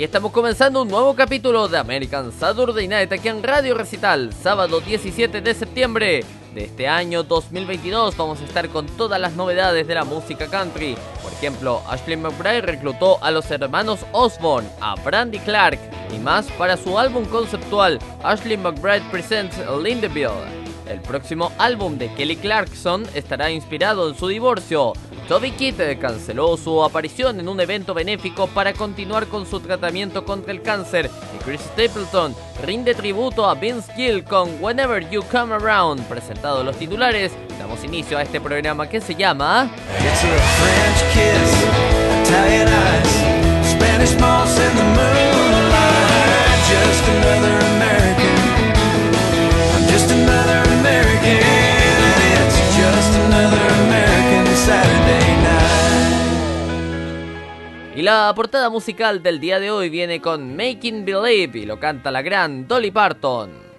Aquí estamos comenzando un nuevo capítulo de American Saturday Night aquí en Radio Recital, sábado 17 de septiembre de este año 2022. Vamos a estar con todas las novedades de la música country. Por ejemplo, Ashley McBride reclutó a los hermanos Osborne, a Brandy Clark y más para su álbum conceptual Ashley McBride Presents Lindeville. El próximo álbum de Kelly Clarkson estará inspirado en su divorcio. Toby Kidd canceló su aparición en un evento benéfico para continuar con su tratamiento contra el cáncer y Chris Stapleton rinde tributo a Vince Gill con Whenever You Come Around. Presentado los titulares, damos inicio a este programa que se llama Y la portada musical del día de hoy viene con Making Believe y lo canta la gran Dolly Parton.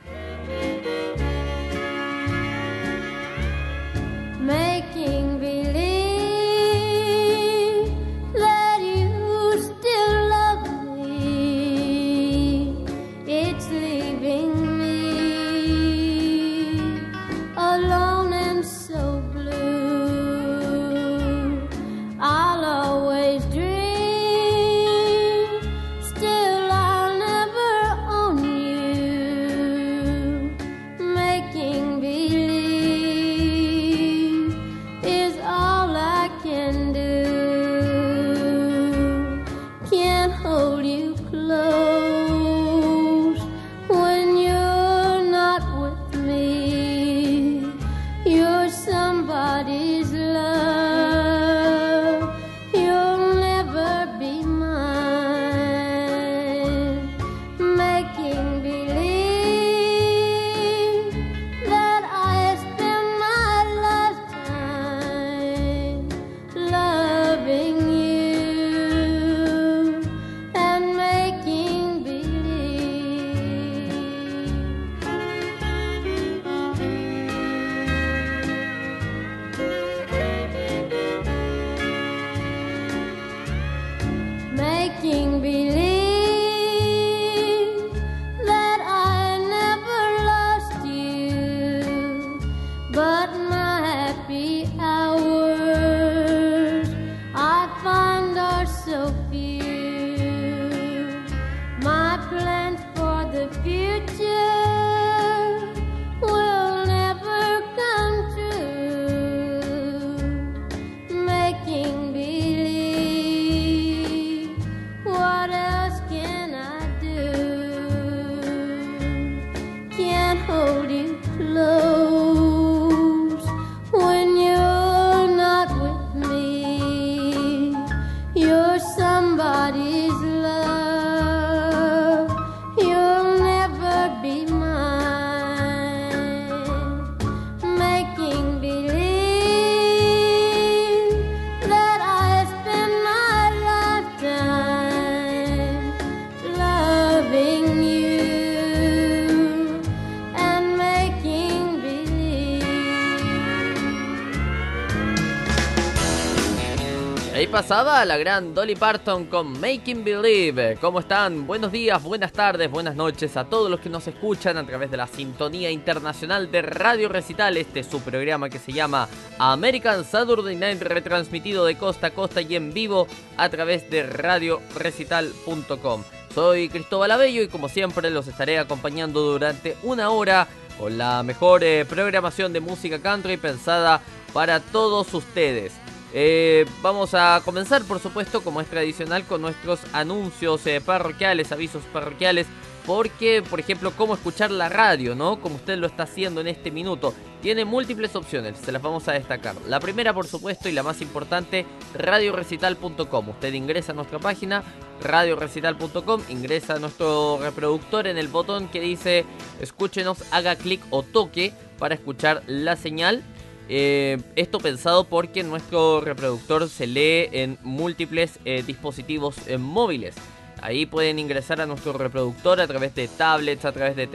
Pasaba la gran Dolly Parton con Making Believe. ¿Cómo están? Buenos días, buenas tardes, buenas noches a todos los que nos escuchan a través de la sintonía internacional de Radio Recital. Este es su programa que se llama American Saturday Night, retransmitido de costa a costa y en vivo a través de radiorecital.com. Soy Cristóbal Abello y como siempre los estaré acompañando durante una hora con la mejor eh, programación de música country pensada para todos ustedes. Eh, vamos a comenzar, por supuesto, como es tradicional, con nuestros anuncios eh, parroquiales, avisos parroquiales. Porque, por ejemplo, cómo escuchar la radio, ¿no? Como usted lo está haciendo en este minuto. Tiene múltiples opciones, se las vamos a destacar. La primera, por supuesto, y la más importante, radiorecital.com. Usted ingresa a nuestra página, radiorecital.com, ingresa a nuestro reproductor en el botón que dice escúchenos, haga clic o toque para escuchar la señal eh, esto pensado porque nuestro reproductor se lee en múltiples eh, dispositivos eh, móviles. Ahí pueden ingresar a nuestro reproductor a través de tablets, a través de,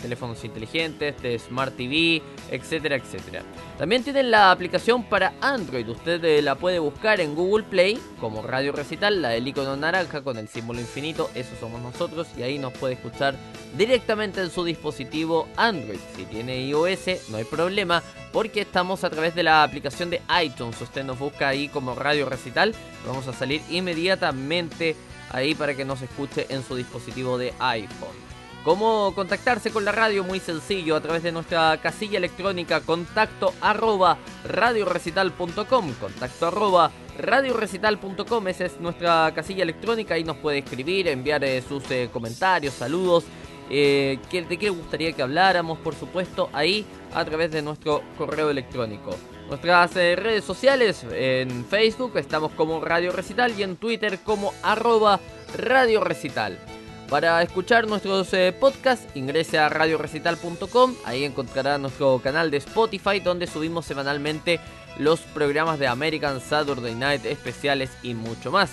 teléfonos inteligentes, de Smart TV, etcétera, etcétera. También tienen la aplicación para Android. Usted eh, la puede buscar en Google Play como Radio Recital, la del icono naranja con el símbolo infinito. Eso somos nosotros y ahí nos puede escuchar directamente en su dispositivo Android. Si tiene iOS, no hay problema porque estamos a través de la aplicación de iTunes. Usted nos busca ahí como Radio Recital. Vamos a salir inmediatamente ahí para que nos escuche en su dispositivo de iPhone. ¿Cómo contactarse con la radio? Muy sencillo, a través de nuestra casilla electrónica contacto arroba radiorecital.com. Contacto arroba radiorecital.com, esa es nuestra casilla electrónica, ahí nos puede escribir, enviar eh, sus eh, comentarios, saludos, eh, de qué gustaría que habláramos, por supuesto, ahí a través de nuestro correo electrónico. Nuestras eh, redes sociales, en Facebook estamos como Radio Recital y en Twitter como arroba Radio Recital. Para escuchar nuestros eh, podcasts, ingrese a radiorecital.com, ahí encontrará nuestro canal de Spotify donde subimos semanalmente los programas de American Saturday Night especiales y mucho más.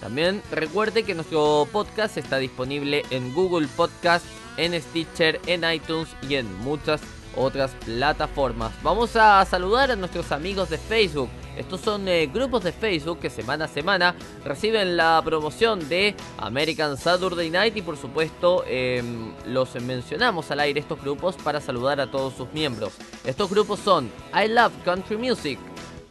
También recuerde que nuestro podcast está disponible en Google Podcast, en Stitcher, en iTunes y en muchas otras plataformas. Vamos a saludar a nuestros amigos de Facebook. Estos son eh, grupos de Facebook que semana a semana reciben la promoción de American Saturday Night y por supuesto em, los mencionamos al aire estos grupos para saludar a todos sus miembros. Estos grupos son I Love Country Music,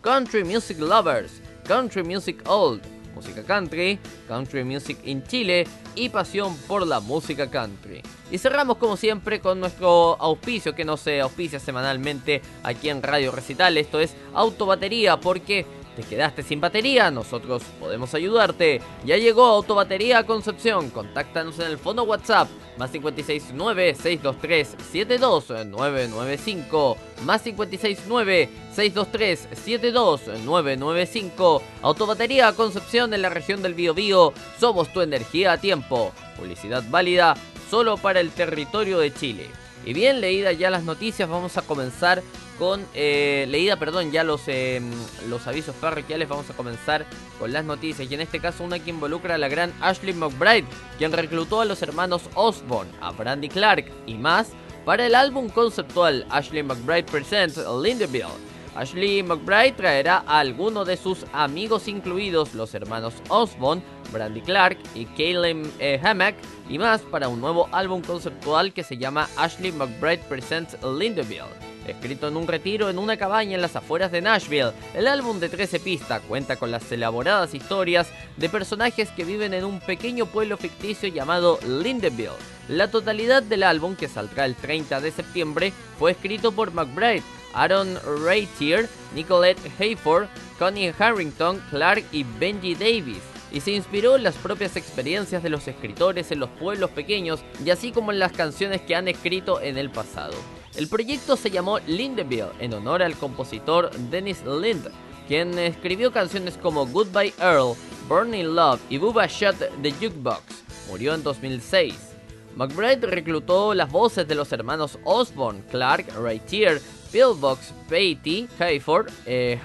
Country Music Lovers, Country Music Old, música country, country music in Chile y pasión por la música country. Y cerramos como siempre con nuestro auspicio que no se auspicia semanalmente aquí en Radio Recital, esto es Autobatería porque ¿Te quedaste sin batería? Nosotros podemos ayudarte. Ya llegó Autobatería Concepción. Contáctanos en el fondo WhatsApp más 569-623-72995. Más 569-623-72995. Autobatería Concepción en la región del Biobío. Somos tu energía a tiempo. Publicidad válida solo para el territorio de Chile. Y bien, leída ya las noticias, vamos a comenzar con eh, leída, perdón, ya los, eh, los avisos parroquiales. Vamos a comenzar con las noticias. Y en este caso, una que involucra a la gran Ashley McBride, quien reclutó a los hermanos Osborne, a Brandy Clark y más para el álbum conceptual Ashley McBride Presents Lindeville. Ashley McBride traerá a algunos de sus amigos, incluidos los hermanos Osborne, Brandy Clark y Kaylin eh, Hammack, y más para un nuevo álbum conceptual que se llama Ashley McBride Presents Lindeville escrito en un retiro en una cabaña en las afueras de Nashville. El álbum de 13 pistas cuenta con las elaboradas historias de personajes que viven en un pequeño pueblo ficticio llamado Lindeville. La totalidad del álbum, que saldrá el 30 de septiembre, fue escrito por McBride, Aaron Raytier, Nicolette Hayford, Connie Harrington, Clark y Benji Davis y se inspiró en las propias experiencias de los escritores en los pueblos pequeños y así como en las canciones que han escrito en el pasado. El proyecto se llamó Lindeville en honor al compositor Dennis Lind, quien escribió canciones como Goodbye Earl, Burning Love y Bubba Shut the Jukebox. Murió en 2006. McBride reclutó las voces de los hermanos Osborne, Clark, Tier, Pillbox, Patty, Hayford, eh,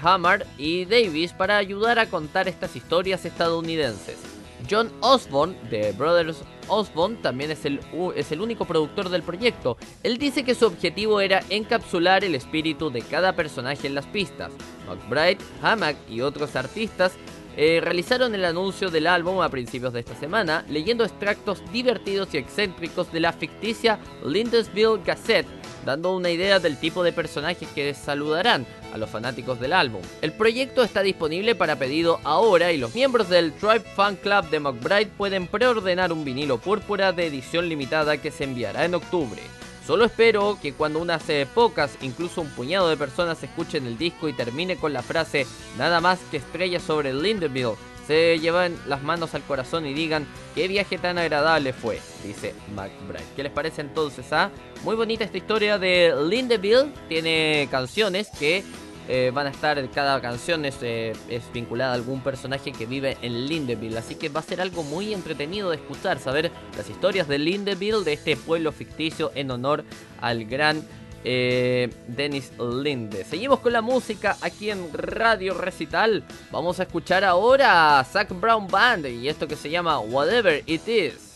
y Davis para ayudar a contar estas historias estadounidenses. John Osborne de Brothers Osborne también es el, es el único productor del proyecto. Él dice que su objetivo era encapsular el espíritu de cada personaje en las pistas. McBride, Hammack y otros artistas eh, realizaron el anuncio del álbum a principios de esta semana, leyendo extractos divertidos y excéntricos de la ficticia Lindesville Gazette, dando una idea del tipo de personajes que saludarán a los fanáticos del álbum. El proyecto está disponible para pedido ahora y los miembros del Tribe Fan Club de McBride pueden preordenar un vinilo púrpura de edición limitada que se enviará en octubre. Solo espero que cuando unas eh, pocas, incluso un puñado de personas escuchen el disco y termine con la frase nada más que estrella sobre Lindeville, se llevan las manos al corazón y digan qué viaje tan agradable fue, dice McBride. ¿Qué les parece entonces? Ah? Muy bonita esta historia de Lindeville, tiene canciones que eh, van a estar, cada canción eh, es, vinculada a algún personaje que vive en Lindeville, así que va a ser algo muy entretenido de escuchar, saber las historias de Lindeville, de este pueblo ficticio en honor al gran eh, Dennis Linde. Seguimos con la música aquí en Radio Recital. Vamos a escuchar ahora a Zac Brown Band y esto que se llama Whatever It Is.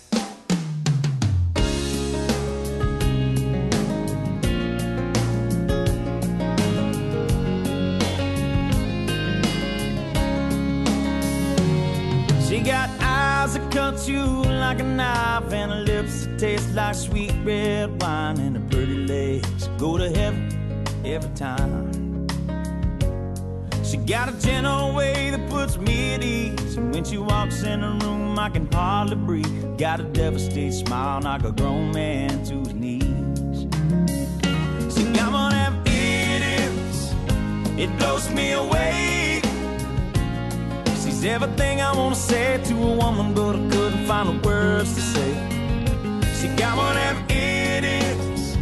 Eyes cut you like a knife and her lips that taste like sweet red wine and her pretty legs go to heaven every time. She got a gentle way that puts me at ease. And when she walks in a room, I can hardly breathe. Got a devastated smile, knock a grown man to his knees. She got one of them idiots. It blows me away. She's everything I wanna say to a woman, but I couldn't find the words to say. She got one of them idiots.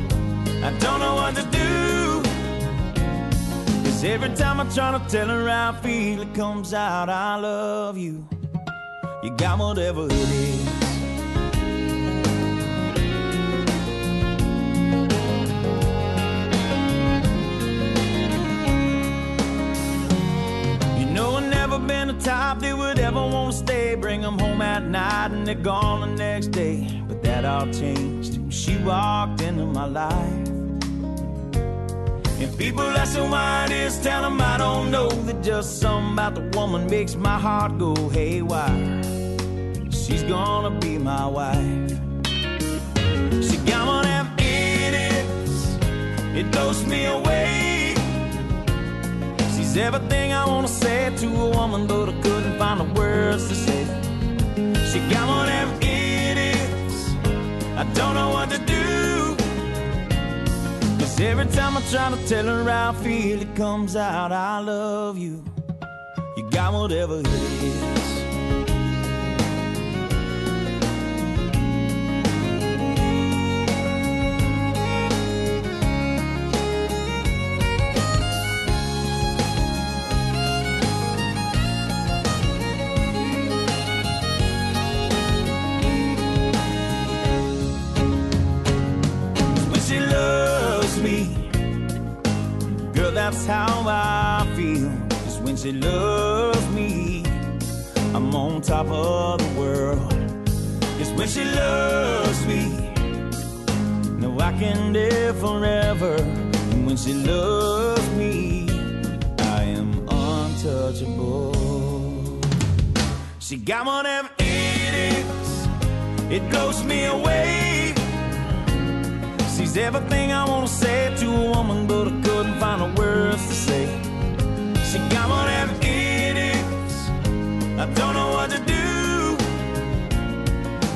I don't know what to do. Cause every time I try to tell her how I feel, it comes out, I love you. You got whatever it is. Bring them home at night and they're gone the next day. But that all changed when she walked into my life. And people ask me why it is, tell them I don't know. That just something about the woman makes my heart go haywire. She's gonna be my wife. She got one of them idiots. It blows me away. She's everything I wanna say to a woman, but I couldn't find the words to say. She got one of them. I don't know what to do. Cause every time I try to tell her how I feel, it comes out, I love you. You got whatever it is. How I feel. Cause when she loves me, I'm on top of the world. Cause when she loves me, no, I can live forever. And when she loves me, I am untouchable. She got one of them idiots. It blows me away. She's everything I wanna say to a woman, but I couldn't the words to say. She got of them idiots. I don't know what to do.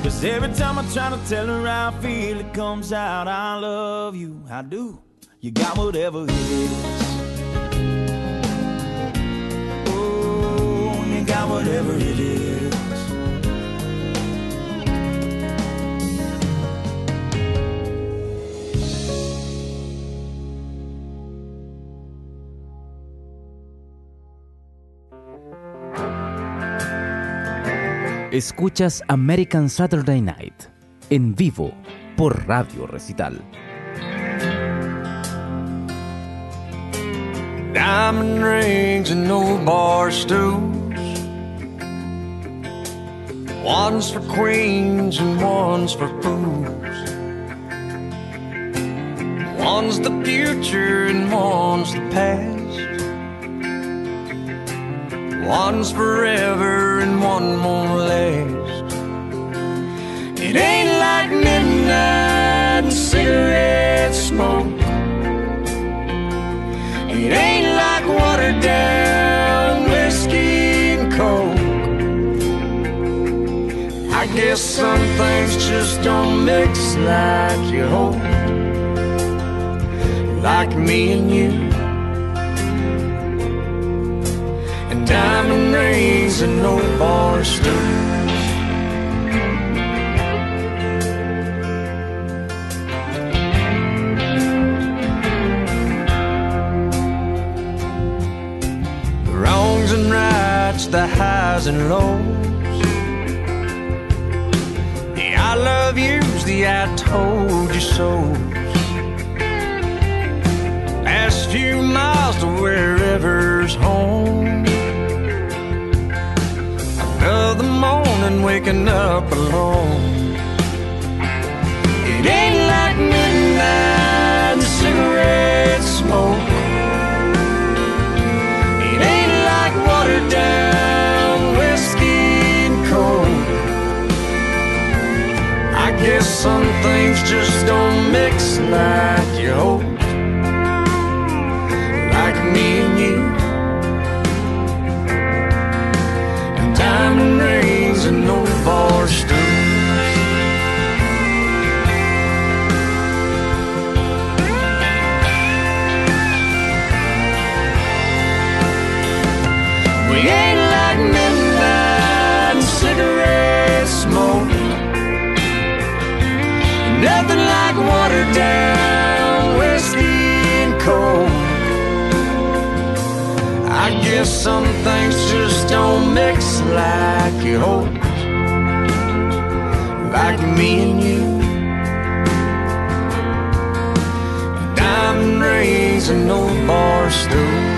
Cause every time I try to tell her how I feel, it comes out, I love you. I do. You got whatever it is. Oh, you got whatever it is. Escuchas American Saturday Night en vivo por Radio Recital. Diamond rings and no bar stools. One's for queens and one's for fools. One's the future and one's the past. One's forever and one won't last. It ain't like midnight and cigarette smoke. It ain't like watered down whiskey and coke. I guess some things just don't mix like you hope. Like me and you. Diamond rings and no bar stools. Wrongs and rights, the highs and lows. The I love yous, the I told you so. few miles to wherever's home. Another morning waking up alone. It ain't like midnight cigarette smoke. It ain't like watered down whiskey and coke. I guess some things just don't mix like you hope. Watered down whiskey and coke. I guess some things just don't mix like you hope. Like me and you. Diamond rings and no bar stools.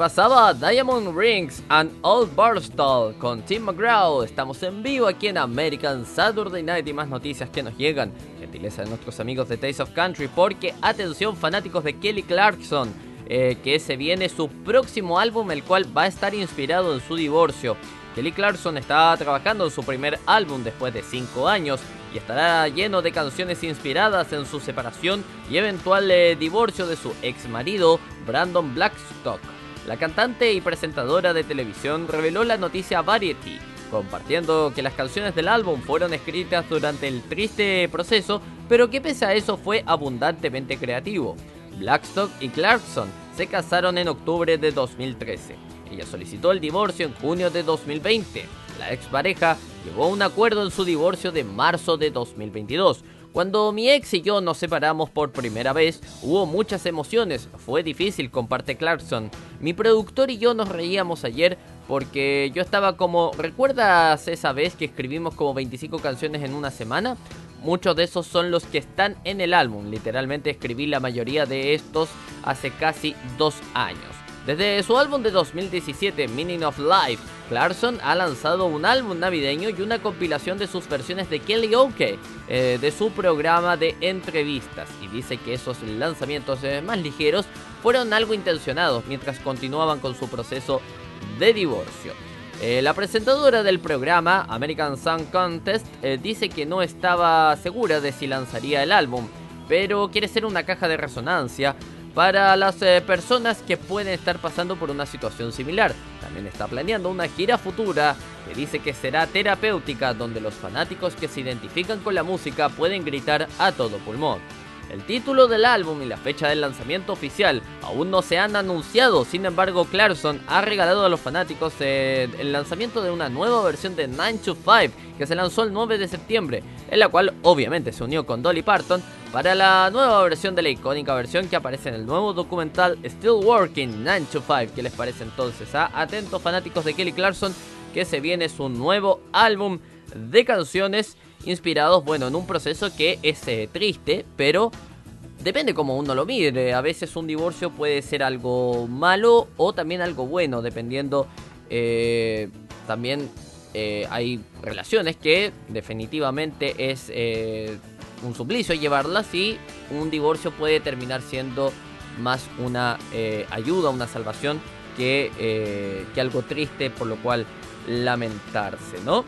Pasaba Diamond Rings and Old Barstool con Tim McGraw. Estamos en vivo aquí en American Saturday Night y más noticias que nos llegan. Gentileza de nuestros amigos de Taste of Country porque, atención fanáticos de Kelly Clarkson, eh, que se viene su próximo álbum el cual va a estar inspirado en su divorcio. Kelly Clarkson está trabajando en su primer álbum después de 5 años y estará lleno de canciones inspiradas en su separación y eventual eh, divorcio de su ex marido Brandon Blackstock. La cantante y presentadora de televisión reveló la noticia a Variety, compartiendo que las canciones del álbum fueron escritas durante el triste proceso, pero que pese a eso fue abundantemente creativo. Blackstock y Clarkson se casaron en octubre de 2013. Ella solicitó el divorcio en junio de 2020. La expareja llegó a un acuerdo en su divorcio de marzo de 2022. Cuando mi ex y yo nos separamos por primera vez, hubo muchas emociones, fue difícil, comparte Clarkson. Mi productor y yo nos reíamos ayer porque yo estaba como, ¿recuerdas esa vez que escribimos como 25 canciones en una semana? Muchos de esos son los que están en el álbum, literalmente escribí la mayoría de estos hace casi dos años. Desde su álbum de 2017, Meaning of Life, Clarkson ha lanzado un álbum navideño y una compilación de sus versiones de Kelly Oke eh, de su programa de entrevistas y dice que esos lanzamientos eh, más ligeros fueron algo intencionados mientras continuaban con su proceso de divorcio. Eh, la presentadora del programa, American Song Contest, eh, dice que no estaba segura de si lanzaría el álbum, pero quiere ser una caja de resonancia para las eh, personas que pueden estar pasando por una situación similar. También está planeando una gira futura que dice que será terapéutica donde los fanáticos que se identifican con la música pueden gritar a todo pulmón. El título del álbum y la fecha del lanzamiento oficial aún no se han anunciado, sin embargo Clarkson ha regalado a los fanáticos eh, el lanzamiento de una nueva versión de 9 to 5 que se lanzó el 9 de septiembre, en la cual obviamente se unió con Dolly Parton para la nueva versión de la icónica versión que aparece en el nuevo documental Still Working 9 to 5. ¿Qué les parece entonces? Ah? Atentos fanáticos de Kelly Clarkson que se viene su nuevo álbum de canciones inspirados, bueno, en un proceso que es eh, triste, pero depende como uno lo mire. A veces un divorcio puede ser algo malo o también algo bueno, dependiendo. eh, también eh, hay relaciones que definitivamente es un suplicio llevarlas y un divorcio puede terminar siendo más una ayuda, una salvación que, que algo triste por lo cual lamentarse, ¿no?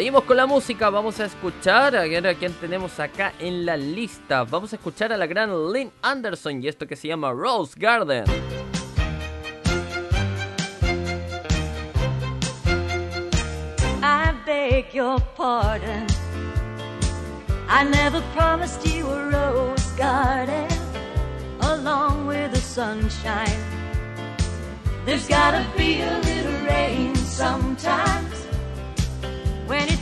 Seguimos con la música, vamos a escuchar a quién tenemos acá en la lista. Vamos a escuchar a la gran Lynn Anderson y esto que se llama Rose Garden. I beg your pardon. I never promised you a rose garden along with the sunshine. There's gotta be a little rain sometimes. When you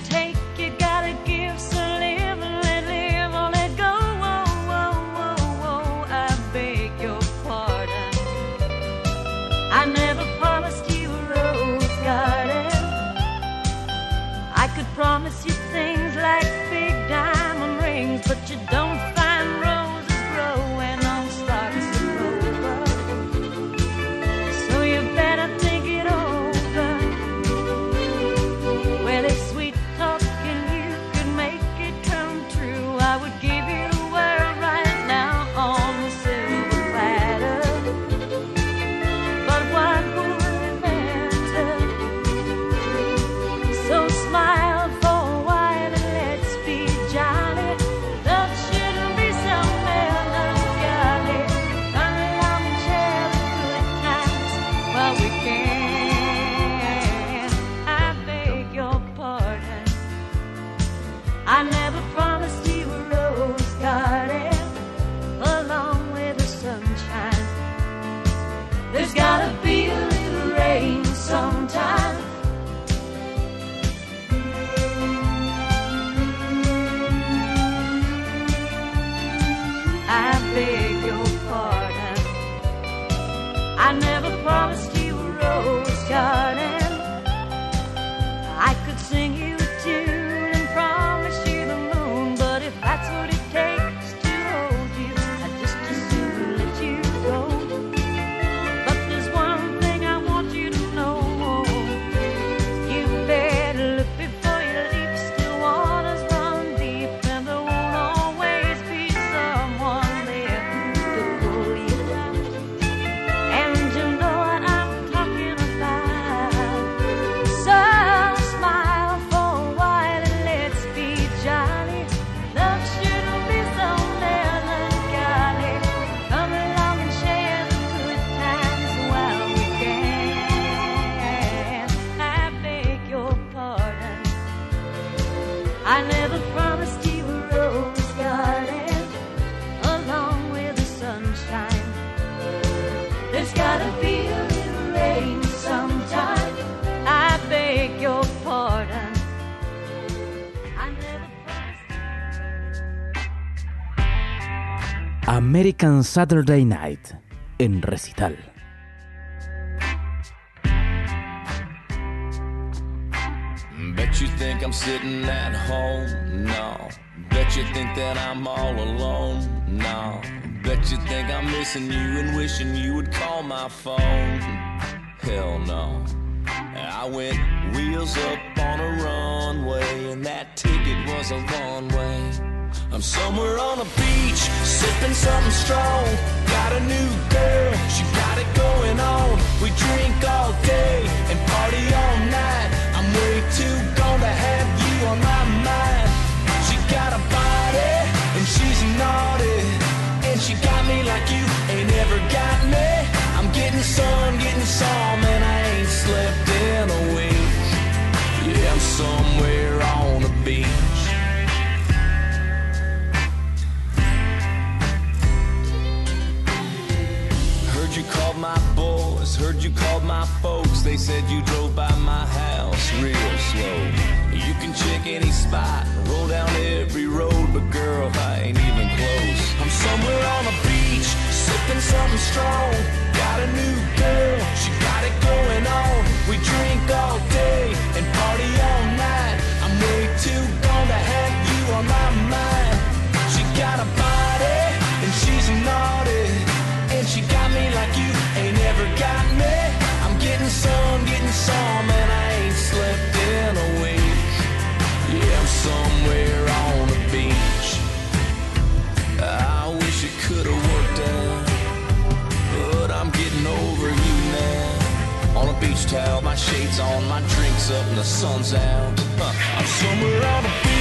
American Saturday Night en recital. Bet you think I'm sitting at home? No. Bet you think that I'm all alone? No. Bet you think I'm missing you and wishing you would call my phone? Hell no. I went wheels up on a runway, and that ticket was a one way. I'm somewhere on a beach, sipping something strong. Got a new girl, she got it going on. We drink all day and party all night. I'm way too gone to have you on my mind. She got a body and she's naughty, and she got me like you ain't ever got me. I'm getting some, getting some, and I ain't slept in a week. Yeah, I'm somewhere on the beach. My boys, heard you called my folks. They said you drove by my house real slow. You can check any spot, roll down every road, but girl, I ain't even close. I'm somewhere on a beach, sipping something strong. Got a new girl, she got it going on. We drink all day and party all night. I'm way too gone to have you on my mind. She got a body and she's naughty. And she got me like you got me. I'm getting some, getting some, and I ain't slept in a week. Yeah, I'm somewhere on the beach. I wish it could have worked out, but I'm getting over you now. On a beach towel, my shades on, my drinks up, and the sun's out. Huh, I'm somewhere on the beach.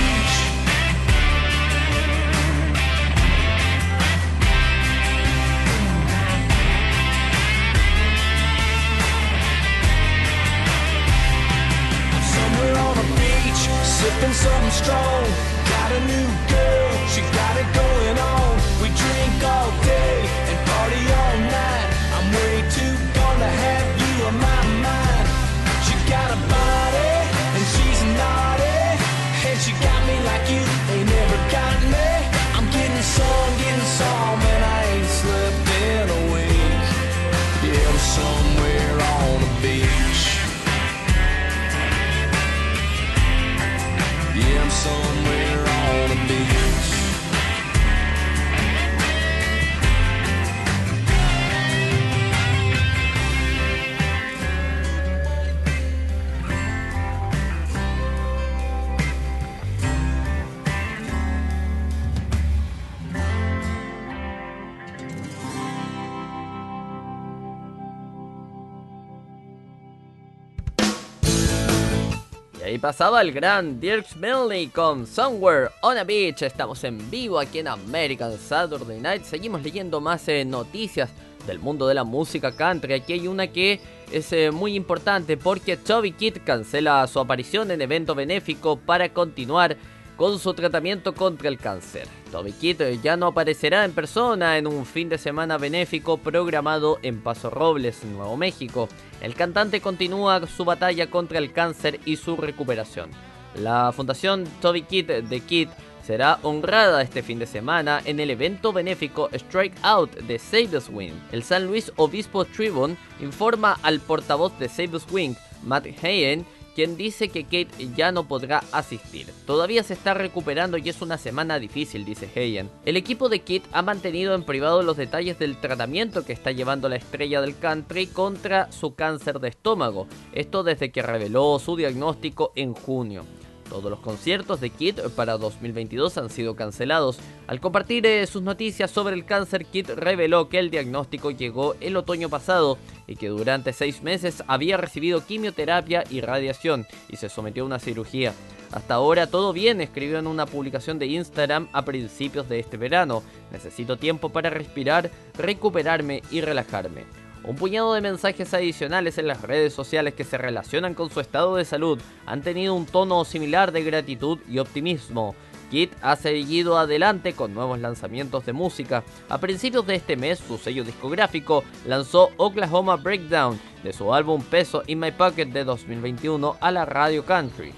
Ahí pasaba el gran Dirk Milne con Somewhere on a Beach. Estamos en vivo aquí en American Saturday Night. Seguimos leyendo más eh, noticias del mundo de la música country. Aquí hay una que es eh, muy importante porque Toby Kidd cancela su aparición en evento benéfico para continuar con su tratamiento contra el cáncer. Eh, ya no aparecerá en persona en un fin de semana benéfico programado en Paso Robles, Nuevo México. El cantante continúa su batalla contra el cáncer y su recuperación. La fundación Toby Kidd de Kidd será honrada este fin de semana en el evento benéfico Strike Out de Save the Swing. El San Luis Obispo Tribune informa al portavoz de Save the Swing, Matt Hayen, quien dice que Kate ya no podrá asistir. Todavía se está recuperando y es una semana difícil, dice Hayen. El equipo de Kate ha mantenido en privado los detalles del tratamiento que está llevando la estrella del country contra su cáncer de estómago. Esto desde que reveló su diagnóstico en junio. Todos los conciertos de Kid para 2022 han sido cancelados. Al compartir eh, sus noticias sobre el cáncer, Kid reveló que el diagnóstico llegó el otoño pasado y que durante seis meses había recibido quimioterapia y radiación y se sometió a una cirugía. Hasta ahora todo bien, escribió en una publicación de Instagram a principios de este verano. Necesito tiempo para respirar, recuperarme y relajarme. Un puñado de mensajes adicionales en las redes sociales que se relacionan con su estado de salud han tenido un tono similar de gratitud y optimismo. Kit ha seguido adelante con nuevos lanzamientos de música. A principios de este mes, su sello discográfico lanzó Oklahoma Breakdown de su álbum Peso in My Pocket de 2021 a la radio country.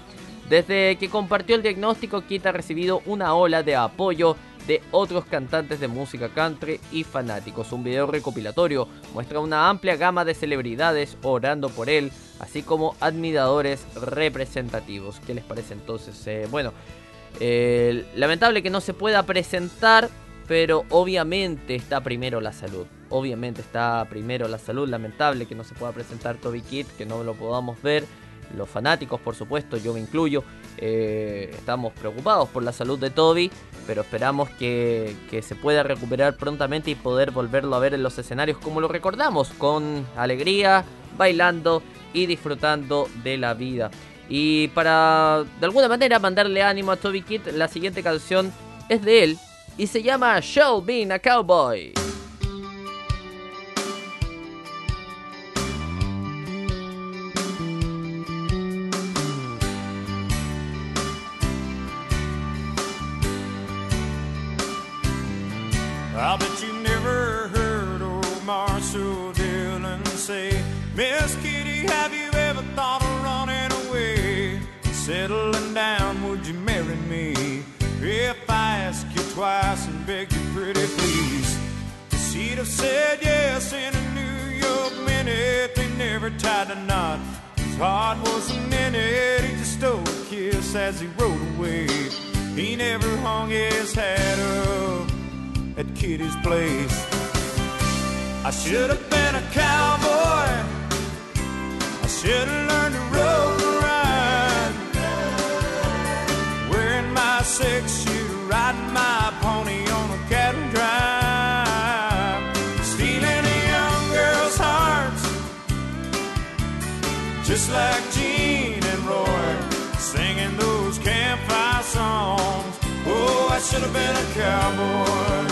Desde que compartió el diagnóstico, Kit ha recibido una ola de apoyo de otros cantantes de música country y fanáticos. Un video recopilatorio muestra una amplia gama de celebridades orando por él, así como admiradores representativos. ¿Qué les parece entonces? Eh, bueno, eh, lamentable que no se pueda presentar, pero obviamente está primero la salud. Obviamente está primero la salud. Lamentable que no se pueda presentar Toby Kid, que no lo podamos ver. Los fanáticos, por supuesto, yo me incluyo, eh, estamos preocupados por la salud de Toby, pero esperamos que, que se pueda recuperar prontamente y poder volverlo a ver en los escenarios como lo recordamos, con alegría, bailando y disfrutando de la vida. Y para de alguna manera mandarle ánimo a Toby Kid, la siguiente canción es de él y se llama Show Being a Cowboy. Have said yes in a New York minute. They never tied a knot. His heart wasn't in it. He just stole a kiss as he rode away. He never hung his hat up at Kitty's place. I should have been a cowboy. I should have learned to rope and ride. Wearing my six shooter, riding my just like Gene and Roy, singing those campfire songs. Oh, I should have been a cowboy.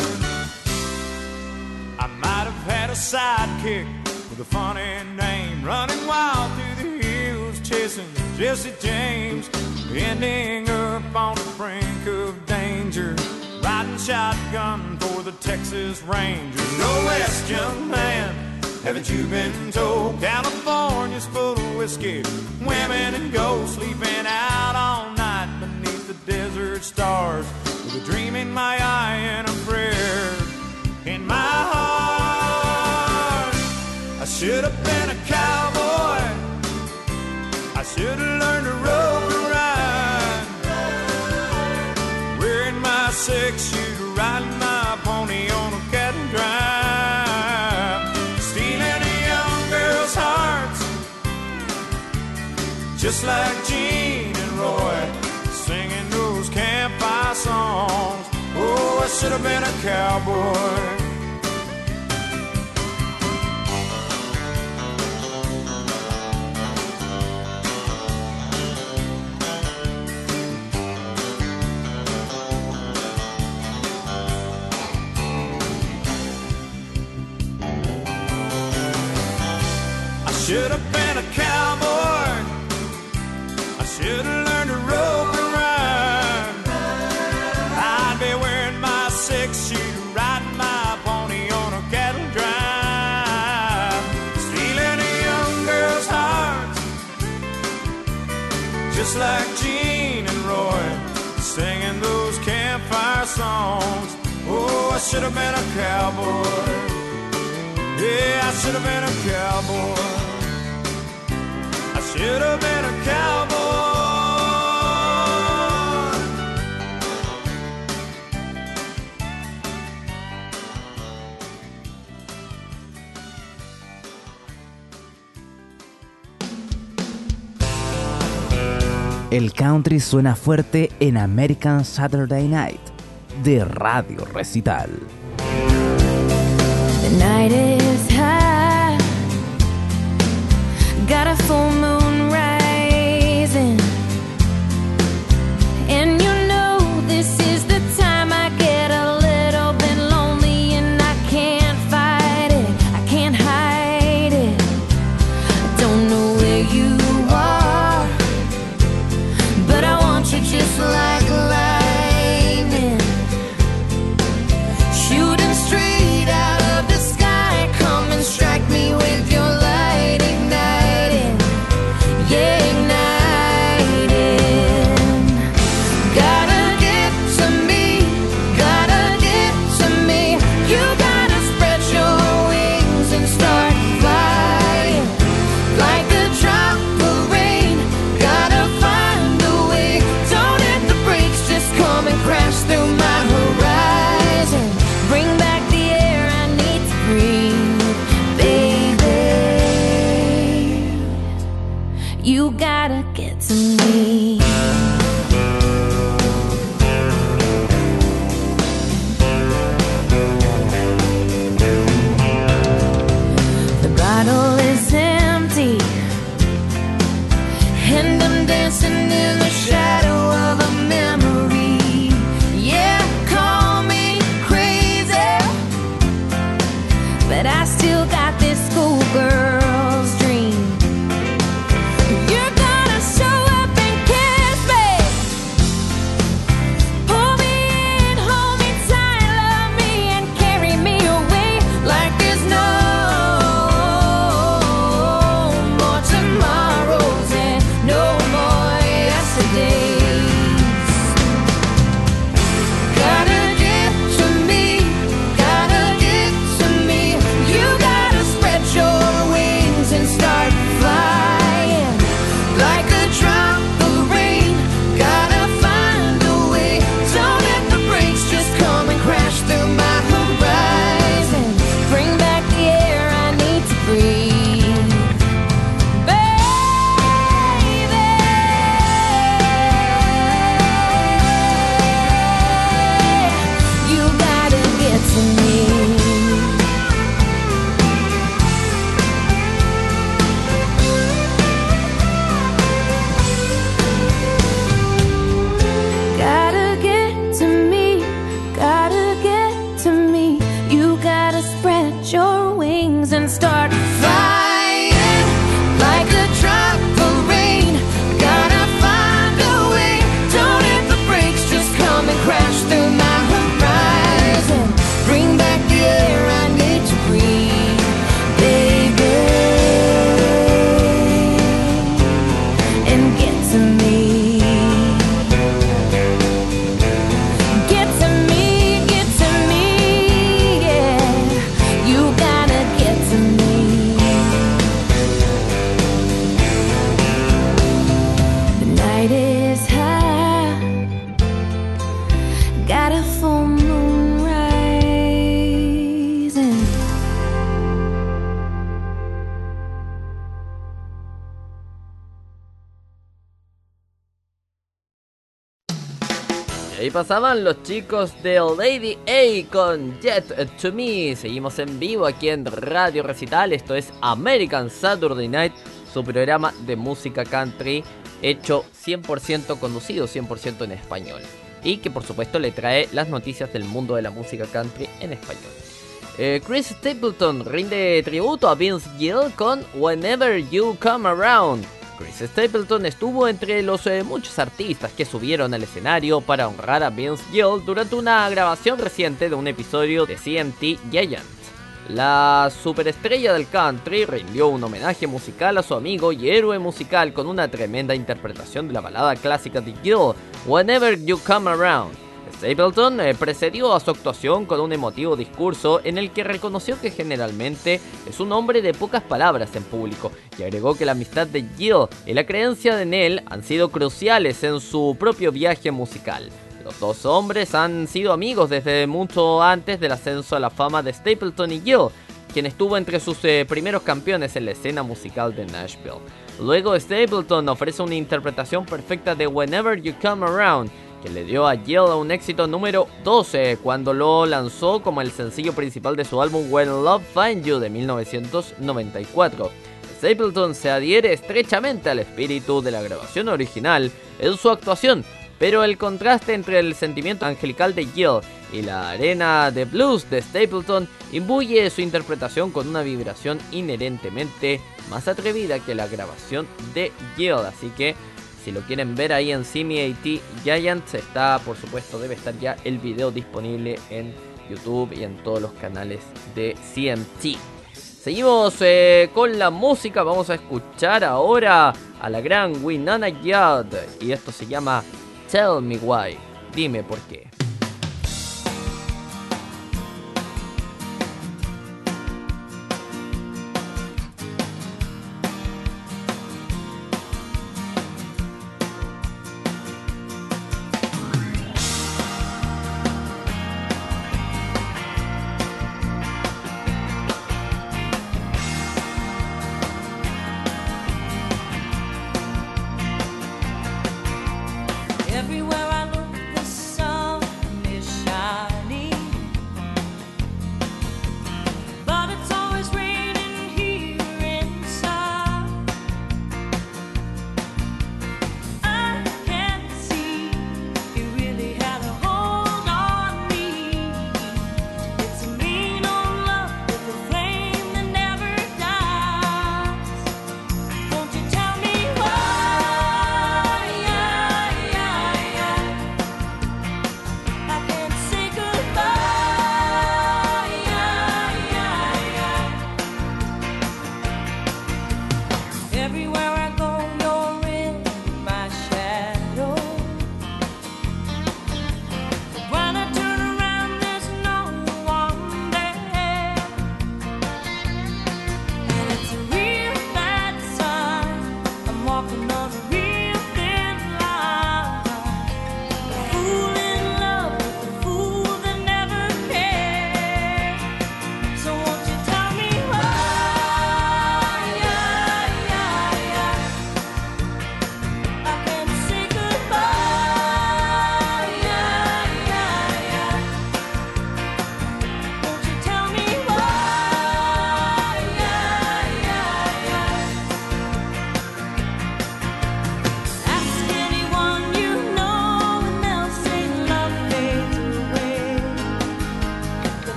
I might have had a sidekick with a funny name, running wild through the hills, chasing Jesse James, ending up on the brink of danger. Riding shotgun for the Texas Rangers. No West, young man. Haven't you been told California's full of whiskey, women and ghosts sleeping out all night beneath the desert stars, with a dream in my eye and a prayer in my heart? I should have been a cowboy. I should have learned to rope. just like Gene and Roy, singing those campfire songs. Oh, I should have been a cowboy. should have been a cowboy. Yeah, I should have been a cowboy. I should have been a cowboy. El country suena fuerte en American Saturday Night de Radio Recital. The night is high. Got a phone ahí pasaban los chicos de Lady A con Jet to Me. Seguimos en vivo aquí en Radio Recital. Esto es American Saturday Night, su programa de música country hecho 100% conducido 100% en español. Y que por supuesto le trae las noticias del mundo de la música country en español. Eh, Chris Stapleton rinde tributo a Vince Gill con Whenever You Come Around. Chris Stapleton estuvo entre los eh, muchos artistas que subieron al escenario para honrar a Vince Gill durante una grabación reciente de un episodio de CMT Giant. La superestrella del country rindió un homenaje musical a su amigo y héroe musical con una tremenda interpretación de la balada clásica de Gill, Whenever You Come Around. Stapleton eh, precedió a su actuación con un emotivo discurso en el que reconoció que generalmente es un hombre de pocas palabras en público y agregó que la amistad de Gill y la creencia en él han sido cruciales en su propio viaje musical. Los dos hombres han sido amigos desde mucho antes del ascenso a la fama de Stapleton y Gill, quien estuvo entre sus eh, primeros campeones en la escena musical de Nashville. Luego Stapleton ofrece una interpretación perfecta de Whenever You Come Around, que le dio a Gill un éxito número 12 cuando lo lanzó como el sencillo principal de su álbum When Love Find You de 1994. Stapleton se adhiere estrechamente al espíritu de la grabación original en su actuación, pero el contraste entre el sentimiento angelical de Gill y la arena de blues de Stapleton imbuye su interpretación con una vibración inherentemente más atrevida que la grabación de Gill, así que si lo quieren ver ahí en Simi Giants, está, por supuesto, debe estar ya el video disponible en YouTube y en todos los canales de CMT. Seguimos eh, con la música, vamos a escuchar ahora a la gran Winona Yard y esto se llama Tell Me Why, dime por qué.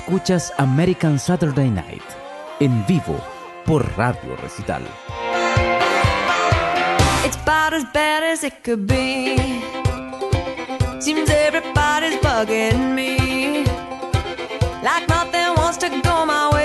Escuchas American Saturday Night en vivo por Radio Recital. It's about as bad as it could be. Seems everybody's bugging me. Like nothing wants to go my way.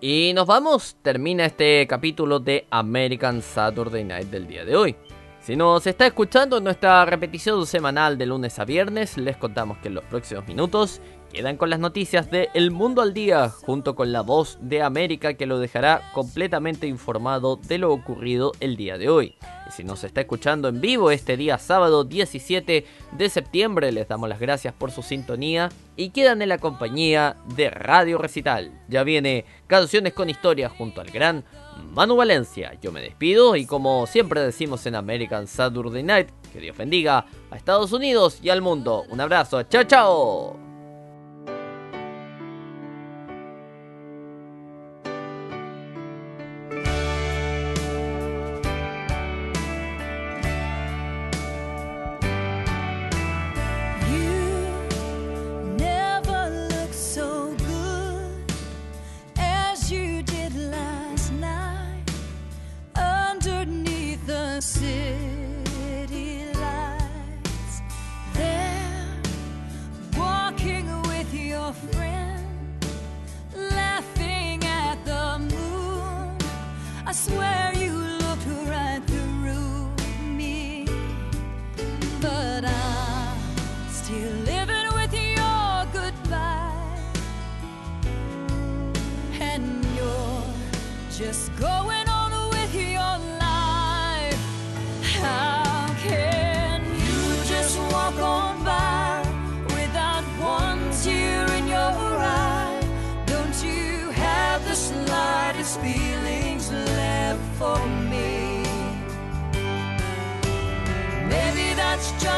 Y nos vamos, termina este capítulo de American Saturday Night del día de hoy. Si nos está escuchando en nuestra repetición semanal de lunes a viernes, les contamos que en los próximos minutos quedan con las noticias de El Mundo al Día, junto con la voz de América que lo dejará completamente informado de lo ocurrido el día de hoy. Y si nos está escuchando en vivo este día sábado 17 de septiembre, les damos las gracias por su sintonía y quedan en la compañía de Radio Recital. Ya viene Canciones con Historia junto al gran Manu Valencia. Yo me despido y como siempre decimos en American Saturday Night, que Dios bendiga a Estados Unidos y al mundo. Un abrazo, chao chao. Slightest feelings left for me? Maybe that's just